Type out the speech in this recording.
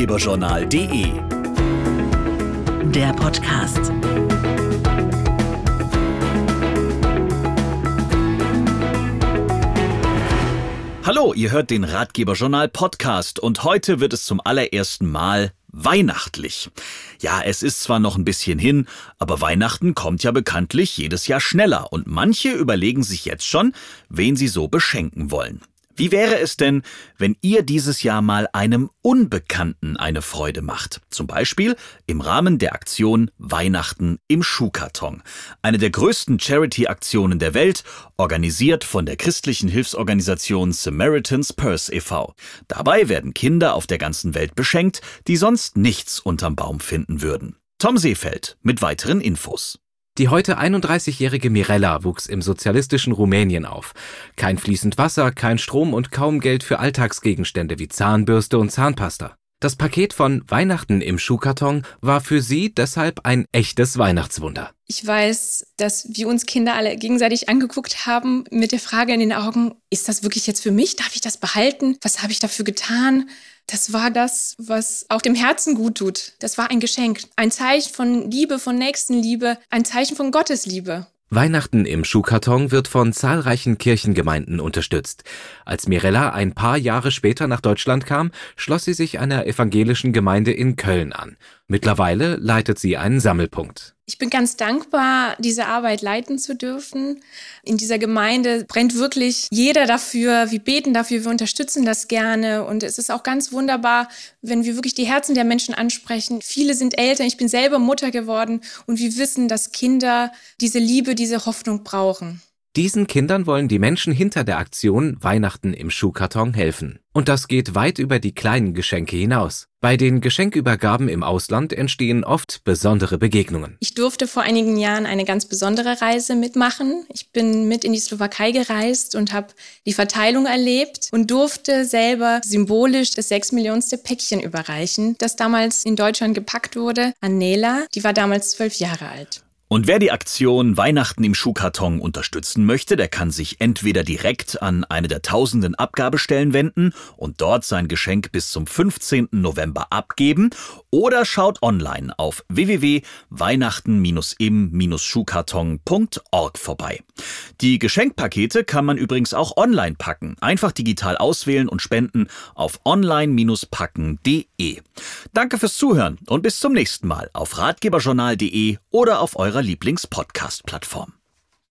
ratgeberjournal.de. Der Podcast. Hallo, ihr hört den Ratgeberjournal Podcast und heute wird es zum allerersten Mal weihnachtlich. Ja, es ist zwar noch ein bisschen hin, aber Weihnachten kommt ja bekanntlich jedes Jahr schneller und manche überlegen sich jetzt schon, wen sie so beschenken wollen. Wie wäre es denn, wenn ihr dieses Jahr mal einem Unbekannten eine Freude macht? Zum Beispiel im Rahmen der Aktion Weihnachten im Schuhkarton. Eine der größten Charity-Aktionen der Welt, organisiert von der christlichen Hilfsorganisation Samaritan's Purse e.V. Dabei werden Kinder auf der ganzen Welt beschenkt, die sonst nichts unterm Baum finden würden. Tom Seefeld mit weiteren Infos. Die heute 31-jährige Mirella wuchs im sozialistischen Rumänien auf. Kein fließend Wasser, kein Strom und kaum Geld für Alltagsgegenstände wie Zahnbürste und Zahnpasta. Das Paket von Weihnachten im Schuhkarton war für sie deshalb ein echtes Weihnachtswunder. Ich weiß, dass wir uns Kinder alle gegenseitig angeguckt haben mit der Frage in den Augen, ist das wirklich jetzt für mich? Darf ich das behalten? Was habe ich dafür getan? Das war das, was auch dem Herzen gut tut. Das war ein Geschenk, ein Zeichen von Liebe, von Nächstenliebe, ein Zeichen von Gottes Liebe. Weihnachten im Schuhkarton wird von zahlreichen Kirchengemeinden unterstützt. Als Mirella ein paar Jahre später nach Deutschland kam, schloss sie sich einer evangelischen Gemeinde in Köln an. Mittlerweile leitet sie einen Sammelpunkt. Ich bin ganz dankbar, diese Arbeit leiten zu dürfen. In dieser Gemeinde brennt wirklich jeder dafür. Wir beten dafür, wir unterstützen das gerne. Und es ist auch ganz wunderbar, wenn wir wirklich die Herzen der Menschen ansprechen. Viele sind Eltern, ich bin selber Mutter geworden und wir wissen, dass Kinder diese Liebe, diese Hoffnung brauchen. Diesen Kindern wollen die Menschen hinter der Aktion Weihnachten im Schuhkarton helfen. Und das geht weit über die kleinen Geschenke hinaus. Bei den Geschenkübergaben im Ausland entstehen oft besondere Begegnungen. Ich durfte vor einigen Jahren eine ganz besondere Reise mitmachen. Ich bin mit in die Slowakei gereist und habe die Verteilung erlebt und durfte selber symbolisch das sechs Millionste Päckchen überreichen, das damals in Deutschland gepackt wurde an Nela. Die war damals zwölf Jahre alt. Und wer die Aktion Weihnachten im Schuhkarton unterstützen möchte, der kann sich entweder direkt an eine der tausenden Abgabestellen wenden und dort sein Geschenk bis zum 15. November abgeben oder schaut online auf www.weihnachten-im-schuhkarton.org vorbei. Die Geschenkpakete kann man übrigens auch online packen. Einfach digital auswählen und spenden auf online-packen.de. Danke fürs Zuhören und bis zum nächsten Mal auf ratgeberjournal.de oder auf eurer Lieblings-Podcast-Plattform.